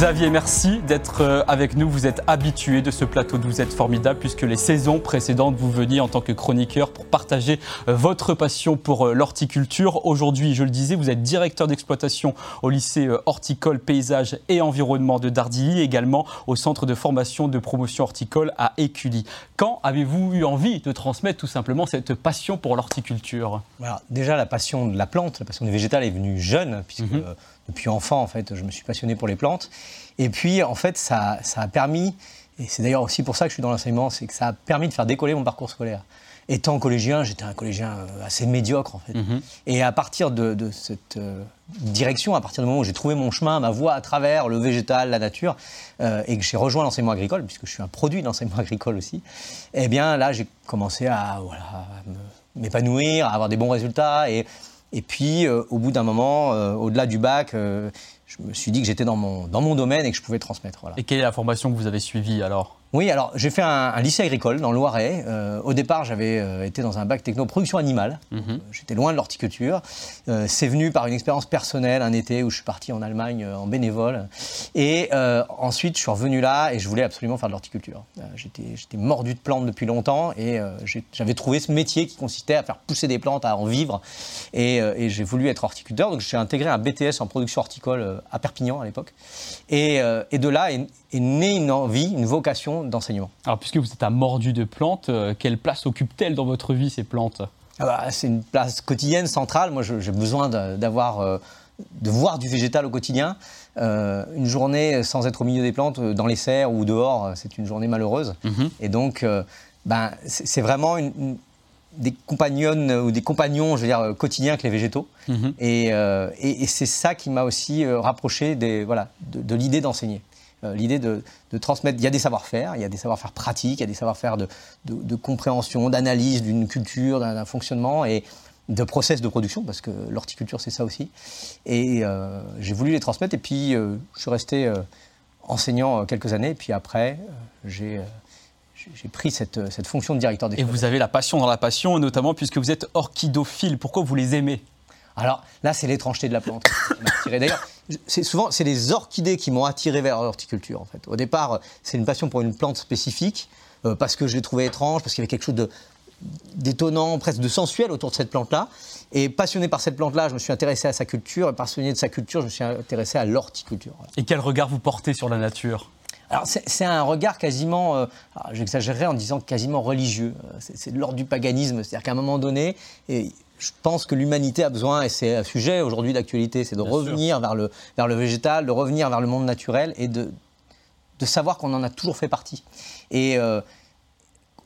Xavier, merci d'être euh, avec nous. Vous êtes habitué de ce plateau êtes formidable puisque les saisons précédentes, vous veniez en tant que chroniqueur pour partager euh, votre passion pour euh, l'horticulture. Aujourd'hui, je le disais, vous êtes directeur d'exploitation au lycée horticole, paysage et environnement de Dardilly, également au centre de formation de promotion horticole à Écully. Quand avez-vous eu envie de transmettre tout simplement cette passion pour l'horticulture? Déjà, la passion de la plante, la passion du végétal est venue jeune, puisque mhm depuis enfant, en fait, je me suis passionné pour les plantes. Et puis, en fait, ça, ça a permis, et c'est d'ailleurs aussi pour ça que je suis dans l'enseignement, c'est que ça a permis de faire décoller mon parcours scolaire. Étant collégien, j'étais un collégien euh, assez médiocre, en fait. Mhm. Et à partir de, cette euh, direction, à partir du moment où j'ai trouvé mon chemin, ma voie à travers le végétal, la nature, euh, et que j'ai rejoint l'enseignement agricole, puisque je suis un produit de l'enseignement agricole aussi, eh bien là, j'ai commencé à, voilà, à m'épanouir, à avoir des bons résultats. Et et puis, euh, au bout d'un moment, euh, au-delà du bac, euh, je me suis dit que j'étais dans mon, dans mon domaine et que je pouvais transmettre. Et quelle est la formation que vous avez suivie alors? Oui, alors j'ai fait un, lycée agricole dans le Loiret. Euh, au départ, j'avais euh, été dans un bac techno production animale. Mhm. J'étais loin de l'horticulture. Euh, c'est venu par une expérience personnelle, un été où je suis parti en Allemagne en bénévole. Et ensuite, je suis revenu là et je voulais absolument faire de l'horticulture. J'étais mordu de plantes depuis longtemps et j'avais trouvé ce métier qui consistait à faire pousser des plantes, à en vivre. Et, et j'ai voulu être horticulteur. Donc j'ai intégré un BTS en production horticole à Perpignan à l'époque. Et, et, de là est, est née une envie, une vocation d'enseignement. Alors, puisque vous êtes un mordu de plantes, euh, quelle place occupent-elles dans votre vie, ces plantes? Ah bah, C'est une place quotidienne, centrale. Moi, j'ai besoin d'avoir, euh, de voir du végétal au quotidien. Euh, une journée sans être au milieu des plantes, dans les serres ou dehors, c'est une journée malheureuse. Mhm. Et donc, ben, c'est vraiment une, des compagnonnes ou des compagnons, je veux dire, quotidiens avec les végétaux. Mhm. Et, c'est ça qui m'a aussi rapproché des, voilà, de l'idée d'enseigner. Euh, l'idée de, transmettre. Il y a des savoir-faire, il y a des savoir-faire pratiques, il y a des savoir-faire de, compréhension, d'analyse d'une culture, d'un fonctionnement et de process de production, parce que l'horticulture, c'est ça aussi. Et euh, j'ai voulu les transmettre, et puis euh, je suis resté enseignant quelques années, et puis après, j'ai j'ai pris cette, cette, fonction de directeur Et vous avez la passion dans la passion, notamment puisque vous êtes orchidophile. Pourquoi vous les aimez? Alors là, c'est l'étrangeté de la plante D'ailleurs, c'est souvent c'est les orchidées qui m'ont attiré vers l'horticulture. En fait, au départ, c'est une passion pour une plante spécifique euh, parce que je l'ai trouvée étrange, parce qu'il y avait quelque chose de d'étonnant, presque de sensuel autour de cette plante-là. Et passionné par cette plante-là, je me suis intéressé à sa culture. Et passionné de sa culture, je me suis intéressé à l'horticulture. Et quel regard vous portez sur la nature? Alors c'est un regard quasiment, euh, j'exagérerais en disant quasiment religieux. Euh, c'est de l'ordre du paganisme, c'est-à-dire qu'à un moment donné, et je pense que l'humanité a besoin, et c'est un sujet aujourd'hui d'actualité, c'est de revenir vers le, vers le végétal, de revenir vers le monde naturel et de, de savoir qu'on en a toujours fait partie. Et euh,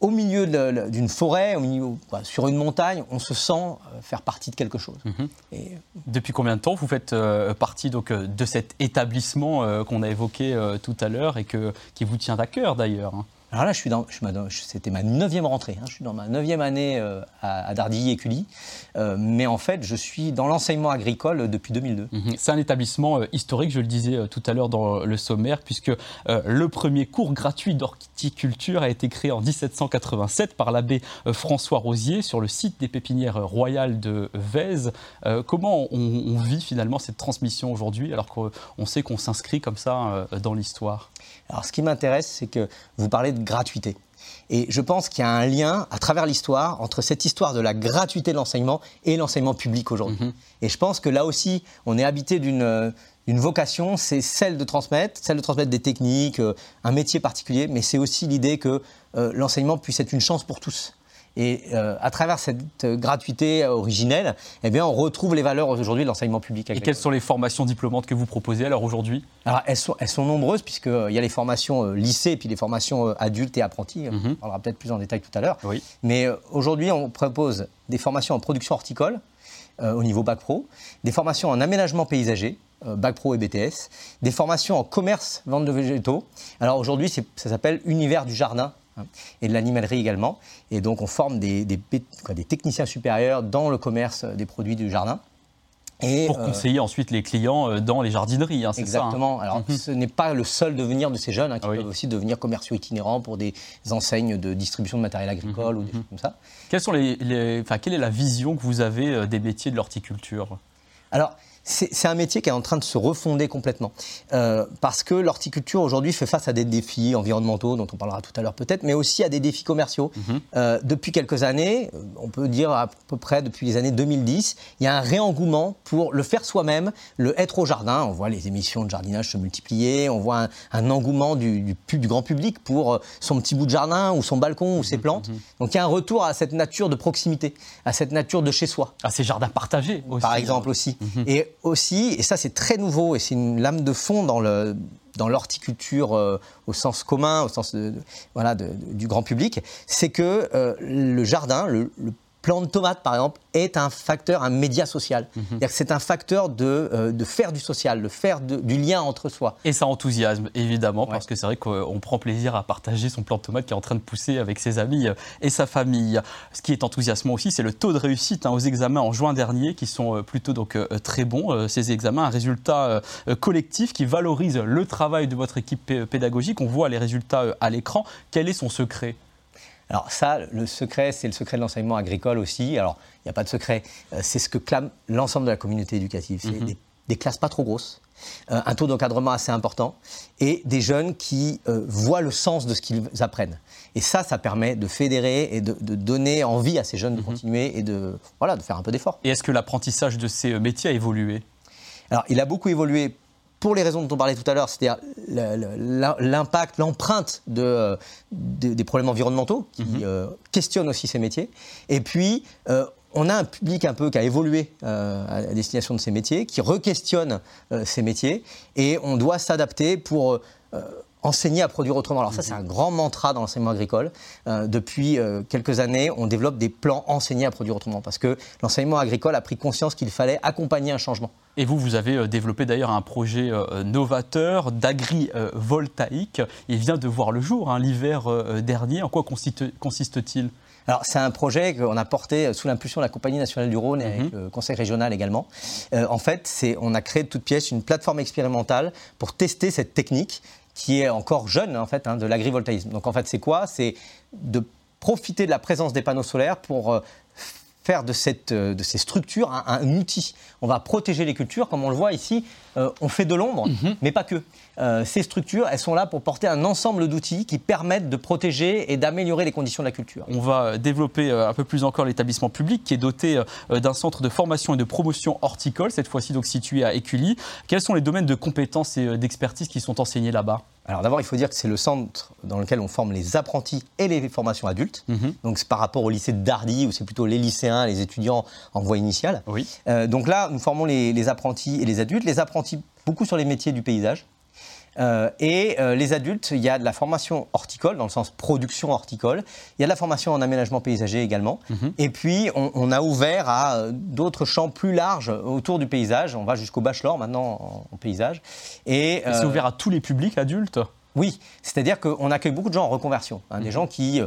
au milieu d'une forêt, au milieu, sur une montagne, on se sent euh, faire partie de quelque chose. Mhm. Et... Depuis combien de temps vous faites euh, partie donc, de cet établissement qu'on a évoqué tout à l'heure et que, qui vous tient à cœur d'ailleurs hein? Alors là, je suis dans, c'était ma neuvième rentrée. Hein. je suis dans ma neuvième année euh, à, Dardilly et Cully. Euh, mais en fait, je suis dans l'enseignement agricole depuis 2002. Mhm. C'est un établissement euh, historique, je le disais tout à l'heure dans le sommaire, puisque le premier cours gratuit d'horticulture a été créé en 1787 par l'abbé François Rosier sur le site des pépinières royales de Vèze. comment on, vit finalement cette transmission aujourd'hui, alors qu'on sait qu'on s'inscrit comme ça dans l'histoire? Alors, ce qui m'intéresse, c'est que vous parlez de gratuité. Et je pense qu'il y a un lien à travers l'histoire entre cette histoire de la gratuité de l'enseignement et l'enseignement public aujourd'hui. Mhm. Et je pense que là aussi, on est habité d'une vocation, c'est celle de transmettre, celle de transmettre des techniques, euh, un métier particulier, mais c'est aussi l'idée que euh, l'enseignement puisse être une chance pour tous. Et euh, à travers cette gratuité originelle, eh bien, on retrouve les valeurs aujourd'hui de l'enseignement public. Et quelles sont les formations diplômantes que vous proposez alors aujourd'hui? Alors elles sont, elles sont nombreuses puisqu'il euh, y a les formations euh, lycée et puis les formations adultes et apprentis. On mhm. parlera peut-être plus en détail tout à l'heure. Oui. Mais aujourd'hui, on propose des formations en production horticole au niveau bac pro, des formations en aménagement paysager, bac pro et BTS, des formations en commerce, vente de végétaux. Alors aujourd'hui, ça s'appelle Univers du jardin et de l'animalerie également. Et donc on forme des, des, techniciens supérieurs dans le commerce des produits du jardin. Et, pour conseiller ensuite les clients dans les jardineries, hein, c'est ça Exactement. Alors, mhm. ce n'est pas le seul devenir de ces jeunes hein, qui peuvent aussi devenir commerciaux itinérants pour des enseignes de distribution de matériel agricole ou des choses comme ça. Quelles sont les, quelle est la vision que vous avez des métiers de l'horticulture? Alors, c'est un métier qui est en train de se refonder complètement. Euh, parce que l'horticulture aujourd'hui fait face à des défis environnementaux, dont on parlera tout à l'heure peut-être, mais aussi à des défis commerciaux. Mhm. Euh, depuis quelques années, on peut dire à peu près depuis les années 2010, il y a un réengouement pour le faire soi-même, le être au jardin. On voit les émissions de jardinage se multiplier, on voit un, engouement du, du, grand public pour euh, son petit bout de jardin ou son balcon ou ses mhm, plantes. Mhm. Donc il y a un retour à cette nature de proximité, à cette nature de chez soi. À ces jardins partagés aussi. Par exemple aussi. Et aussi, et ça c'est très nouveau, et c'est une lame de fond dans l'horticulture euh, au sens commun, au sens voilà, du grand public, c'est que euh, le jardin, le, plant de tomate, par exemple, est un facteur, un média social. Mhm. C'est un facteur de, euh, de, faire du social, de faire du lien entre soi. Et ça enthousiasme, évidemment, parce que c'est vrai qu'on prend plaisir à partager son plant de tomate qui est en train de pousser avec ses amis euh, et sa famille. Ce qui est enthousiasmant aussi, c'est le taux de réussite hein, aux examens en juin dernier, qui sont euh, plutôt donc, très bons. Ces examens, un résultat collectif qui valorise le travail de votre équipe pédagogique. On voit les résultats à l'écran. Quel est son secret? Alors ça, le secret, c'est le secret de l'enseignement agricole aussi. Alors, il n'y a pas de secret. Euh, c'est ce que clame l'ensemble de la communauté éducative. C'est mhm. des, classes pas trop grosses, euh, un taux d'encadrement assez important et des jeunes qui euh, voient le sens de ce qu'ils apprennent. Et ça, ça permet de fédérer et de, donner envie à ces jeunes de mhm. continuer et de, voilà, de faire un peu d'effort. Et est-ce que l'apprentissage de ces métiers a évolué? Alors, il a beaucoup évolué pour les raisons dont on parlait tout à l'heure, c'est-à-dire l'impact, l'empreinte de, des problèmes environnementaux qui mhm. euh, questionnent aussi ces métiers. Et puis, euh, on a un public un peu qui a évolué euh, à destination de ces métiers, qui requestionne ces métiers, et on doit s'adapter pour enseigner à produire autrement. Alors ça, c'est un grand mantra dans l'enseignement agricole. Euh, depuis euh, quelques années, on développe des plans enseignés à produire autrement parce que l'enseignement agricole a pris conscience qu'il fallait accompagner un changement. Et vous, vous avez euh, développé d'ailleurs un projet novateur d'agrivoltaïque. Il vient de voir le jour hein, l'hiver dernier. En quoi consiste-t-il? Alors, c'est un projet qu'on a porté sous l'impulsion de la Compagnie nationale du Rhône et avec mhm. le Conseil régional également. en fait, on a créé de toutes pièces une plateforme expérimentale pour tester cette technique qui est encore jeune en fait hein, de l'agrivoltaïsme. Donc en fait c'est quoi? C'est de profiter de la présence des panneaux solaires pour euh, faire de, cette, euh, de ces structures un, outil. On va protéger les cultures, comme on le voit ici, euh, on fait de l'ombre, mhm. mais pas que. Euh, ces structures, elles sont là pour porter un ensemble d'outils qui permettent de protéger et d'améliorer les conditions de la culture. On va développer un peu plus encore l'établissement public qui est doté d'un centre de formation et de promotion horticole, cette fois-ci donc situé à Écully. Quels sont les domaines de compétences et d'expertise qui sont enseignés là-bas? Alors d'abord, il faut dire que c'est le centre dans lequel on forme les apprentis et les formations adultes. Mhm. Donc c'est par rapport au lycée de Dardy, où c'est plutôt les lycéens, les étudiants en voie initiale. Oui. Euh, donc là, nous formons les, apprentis et les adultes. Les apprentis beaucoup sur les métiers du paysage. Euh, et euh, les adultes, il y a de la formation horticole, dans le sens production horticole. Il y a de la formation en aménagement paysager également. Mhm. Et puis, on, a ouvert à euh, d'autres champs plus larges autour du paysage. On va jusqu'au bachelor maintenant en, paysage. Et, c'est ouvert à tous les publics adultes? Oui, c'est-à-dire qu'on accueille beaucoup de gens en reconversion, hein, des mhm. gens qui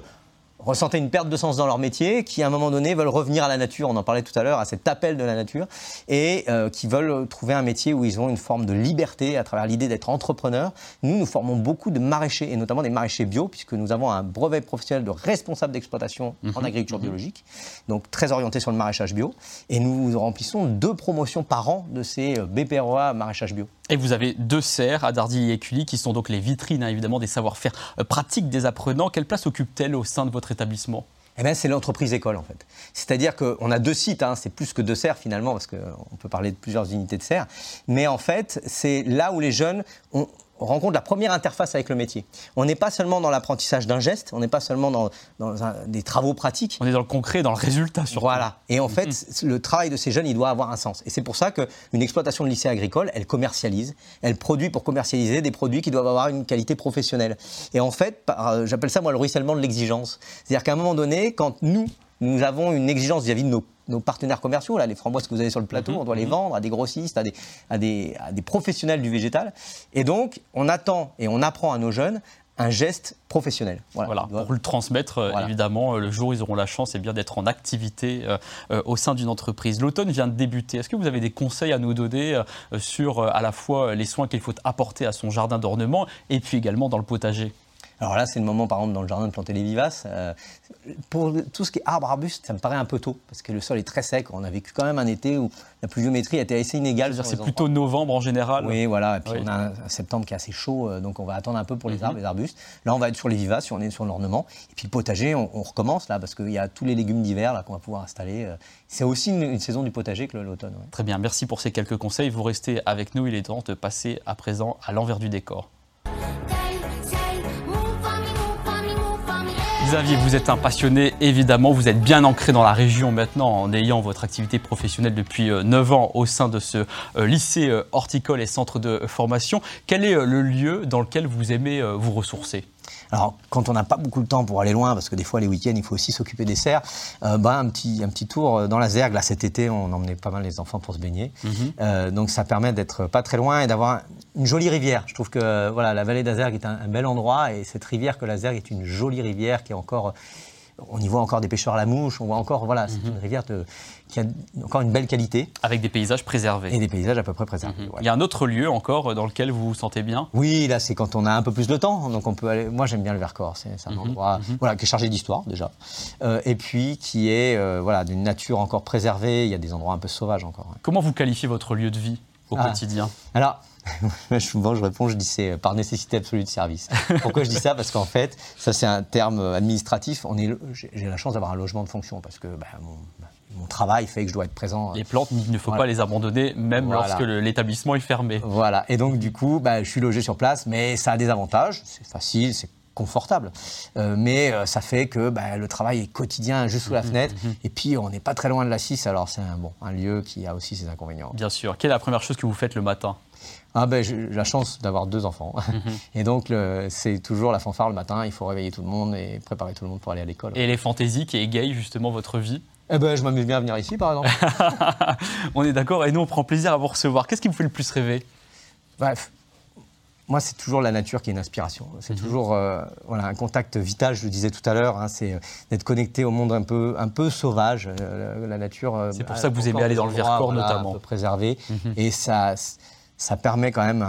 ressentaient une perte de sens dans leur métier, qui à un moment donné veulent revenir à la nature, on en parlait tout à l'heure, à cet appel de la nature, et euh, qui veulent trouver un métier où ils ont une forme de liberté à travers l'idée d'être entrepreneur. Nous, nous formons beaucoup de maraîchers, et notamment des maraîchers bio, puisque nous avons un brevet professionnel de responsable d'exploitation en mhm. agriculture mhm. biologique, donc très orienté sur le maraîchage bio, et nous remplissons deux promotions par an de ces euh, BPROA maraîchage bio. Et vous avez deux serres à Dardy et Écully qui sont donc les vitrines hein, évidemment des savoir-faire euh, pratiques des apprenants. Quelle place occupe-t-elle au sein de votre établissement? Eh bien, c'est l'entreprise école en fait. C'est-à-dire qu'on a deux sites, hein, c'est plus que deux serres finalement, parce qu'on peut parler de plusieurs unités de serres. Mais en fait, c'est là où les jeunes ont, on rencontre la première interface avec le métier. On n'est pas seulement dans l'apprentissage d'un geste, on n'est pas seulement dans, des travaux pratiques. On est dans le concret, dans le résultat surtout. Voilà. Et en fait, mm-hmm. le travail de ces jeunes, il doit avoir un sens. Et c'est pour ça qu'une exploitation de lycée agricole, elle commercialise, elle produit pour commercialiser des produits qui doivent avoir une qualité professionnelle. Et en fait, euh, j'appelle ça moi le ruissellement de l'exigence. C'est-à-dire qu'à un moment donné, quand nous, nous avons une exigence vis-à-vis de nos, partenaires commerciaux, là, les framboises que vous avez sur le plateau, mhm. on doit les mhm. vendre à des grossistes, à des, à, des, professionnels du végétal. Et donc, on attend et on apprend à nos jeunes un geste professionnel. Voilà, pour le transmettre, euh, évidemment, euh, le jour où ils auront la chance eh bien, d'être en activité euh, au sein d'une entreprise. L'automne vient de débuter. Est-ce que vous avez des conseils à nous donner sur à la fois les soins qu'il faut apporter à son jardin d'ornement et puis également dans le potager? Alors là, c'est le moment, par exemple, dans le jardin de planter les vivaces. Euh, pour tout ce qui est arbre, arbuste, ça me paraît un peu tôt, parce que le sol est très sec. On a vécu quand même un été où la pluviométrie était assez inégale. C'est plutôt novembre en général Oui, voilà. Et puis on a un septembre qui est assez chaud, euh, donc on va attendre un peu pour les mhm. arbres, les arbustes. Là, on va être sur les vivaces, on est sur l'ornement. Et puis le potager, on, recommence là, parce qu'il y a tous les légumes d'hiver qu'on va pouvoir installer. Euh. C'est aussi une, saison du potager que l'automne. Très bien, merci pour ces quelques conseils. Vous restez avec nous. Il est temps de passer à présent à l'envers du décor. Xavier, vous êtes un passionné, évidemment. Vous êtes bien ancré dans la région maintenant en ayant votre activité professionnelle depuis 9 euh, ans au sein de ce euh, lycée euh, horticole et centre de formation. Quel est le lieu dans lequel vous aimez vous ressourcer? Alors, quand on n'a pas beaucoup de temps pour aller loin, parce que des fois, les week-ends, il faut aussi s'occuper des serres, euh, bah, un, petit, un petit tour euh, dans la Zergue. Là, cet été, on emmenait pas mal les enfants pour se baigner. Mhm. Euh, donc, ça permet d'être pas très loin et d'avoir une jolie rivière. Je trouve que voilà, la vallée d'Azergue est un, un, bel endroit et cette rivière que la Zergue est une jolie rivière qui est encore on y voit encore des pêcheurs à la mouche, on voit encore, voilà, c'est mhm. une rivière qui a encore une belle qualité. Avec des paysages préservés. Et des paysages à peu près préservés. Mhm. Il y a un autre lieu encore dans lequel vous vous sentez bien? Oui, là c'est quand on a un peu plus de temps, donc on peut aller. Moi j'aime bien le Vercors, c'est un mhm. endroit voilà, qui est chargé d'histoire déjà, euh, et puis qui est euh, voilà d'une nature encore préservée. Il y a des endroits un peu sauvages encore. Comment vous qualifiez votre lieu de vie au ah. quotidien? Alors Souvent, je réponds, je dis c'est par nécessité absolue de service. Pourquoi je dis ça? Parce qu'en fait, ça c'est un terme administratif. J'ai la chance d'avoir un logement de fonction parce que bah, mon, travail fait que je dois être présent. Les plantes, il ne faut pas les abandonner, même lorsque l'établissement est fermé. Voilà. Et donc, du coup, bah, je suis logé sur place, mais ça a des avantages. C'est facile, c'est confortable. Euh, mais euh, ça fait que bah, le travail est quotidien juste sous la mmh, fenêtre. Mmh, mmh. Et puis, on n'est pas très loin de la 6, alors c'est un, bon, un lieu qui a aussi ses inconvénients. Bien sûr. Quelle est la première chose que vous faites le matin? Ah ben, j'ai la chance d'avoir deux enfants. Mhm. Et donc, c'est toujours la fanfare le matin. Il faut réveiller tout le monde et préparer tout le monde pour aller à l'école. Et les fantaisies qui égayent justement votre vie? Eh ben, je m'amuse bien à venir ici, par exemple. on est d'accord. Et nous, on prend plaisir à vous recevoir. Qu'est-ce qui vous fait le plus rêver? Bref, moi, c'est toujours la nature qui est une inspiration. C'est mhm. toujours euh, voilà, un contact vital, je le disais tout à l'heure. Hein, c'est euh, d'être connecté au monde un peu, un peu sauvage, euh, la nature. c'est pour ça que vous aimez aller dans le Vercors, notamment. Un peu préservé. Mhm. Et ça, ça permet quand même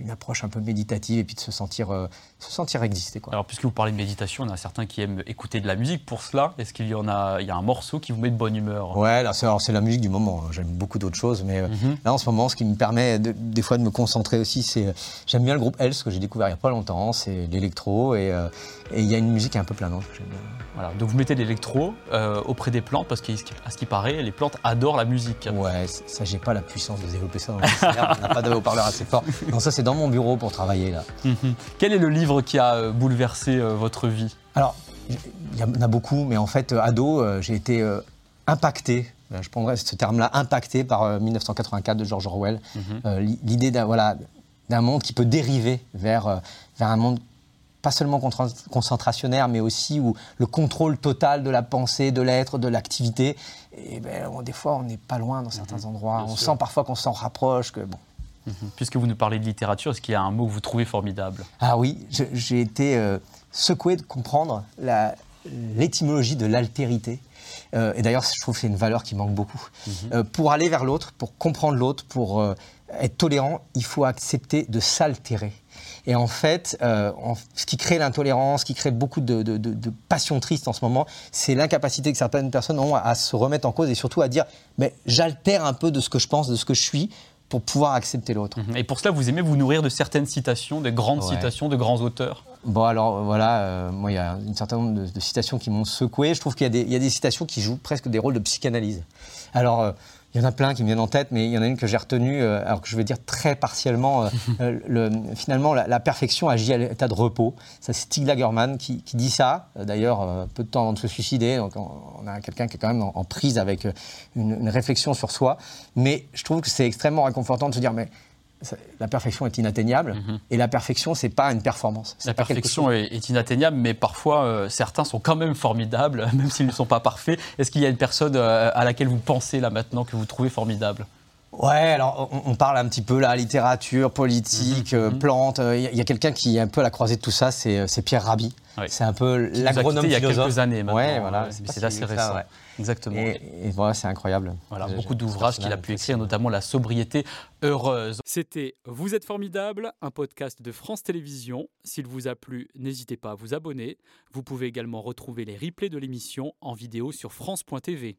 une approche un peu méditative et puis de se sentir, euh, se sentir exister. Quoi. Alors, puisque vous parlez de méditation, il y en a certains qui aiment écouter de la musique. Pour cela, est-ce qu'il y en a, il y a un morceau qui vous met de bonne humeur? Ouais, c'est la musique du moment. J'aime beaucoup d'autres choses, mais euh, mhm. là, en ce moment, ce qui me permet des fois de me concentrer aussi, c'est j'aime bien le groupe Else que j'ai découvert il n'y a pas longtemps. C'est l'électro et euh, il y a une musique un peu planante que j'aime bien. Voilà, donc vous mettez l'électro euh, auprès des plantes parce qu'à ce qui paraît, les plantes adorent la musique. Ouais, ça j'ai pas la puissance de développer ça dans le on n'a pas de haut-parleur assez fort. ça c'est dans mon bureau pour travailler là. Mhm. Quel est le livre qui a euh, bouleversé euh, votre vie? Alors, il y en a beaucoup, mais en fait, ado, j'ai été impacté je prendrais ce terme-là, impacté par 1984 de George Orwell. Mhm. L'idée d'un voilà, monde qui peut dériver vers, vers un monde pas seulement concentrationnaire, mais aussi où le contrôle total de la pensée, de l'être, de l'activité. Et ben, des fois, on n'est pas loin dans certains mhm. endroits. on sent parfois qu'on s'en rapproche. Que, bon. Mhm. Puisque vous nous parlez de littérature, est-ce qu'il y a un mot que vous trouvez formidable? Ah oui, j'ai été euh, secoué de comprendre l'étymologie de l'altérité. Euh, et d'ailleurs, je trouve que c'est une valeur qui manque beaucoup. Mhm. Euh, pour aller vers l'autre, pour comprendre l'autre, pour être tolérant, il faut accepter de s'altérer. Et en fait, euh, ce qui crée l'intolérance, ce qui crée beaucoup de, de, passion triste en ce moment, c'est l'incapacité que certaines personnes ont à, se remettre en cause et surtout à dire mais j'altère un peu de ce que je pense, de ce que je suis pour pouvoir accepter l'autre. Mhm. Et pour cela, vous aimez vous nourrir de certaines citations, des grandes citations de grands auteurs? Bon, alors voilà, euh, moi, il y a une certain nombre de, citations qui m'ont secoué. Je trouve qu'il y, y, a des citations qui jouent presque des rôles de psychanalyse. Alors, euh, il y en a plein qui me viennent en tête, mais il y en a une que j'ai retenue, euh, alors que je vais dire très partiellement. Euh, euh, le, finalement, la, perfection agit à l'état de repos. Ça, c'est Stig Lagerman qui, dit ça. D'ailleurs, peu de temps avant de se suicider. Donc, on, a quelqu'un qui est quand même en, prise avec une, une, réflexion sur soi. Mais je trouve que c'est extrêmement réconfortant de se dire, mais la perfection est inatteignable mhm. et la perfection c'est pas une performance. La perfection est, inatteignable, mais parfois euh, certains sont quand même formidables, même s'ils ne sont pas parfaits. Est-ce qu'il y a une personne euh, à laquelle vous pensez là maintenant que vous trouvez formidable? Ouais, alors on, parle un petit peu la littérature, politique, euh, mhm. plantes. Il y a, quelqu'un qui est un peu à la croisée de tout ça, c'est euh, Pierre Rabhi. C'est un peu l'agronome philosophe. Il y a quelques années maintenant. Ouais, voilà. C'est assez récent. Exactement. Et, voilà, c'est incroyable. Voilà, beaucoup d'ouvrages qu'il a pu écrire, notamment La sobriété heureuse. C'était Vous êtes formidable, un podcast de France Télévisions. S'il vous a plu, n'hésitez pas à vous abonner. Vous pouvez également retrouver les replays de l'émission en vidéo sur France.tv.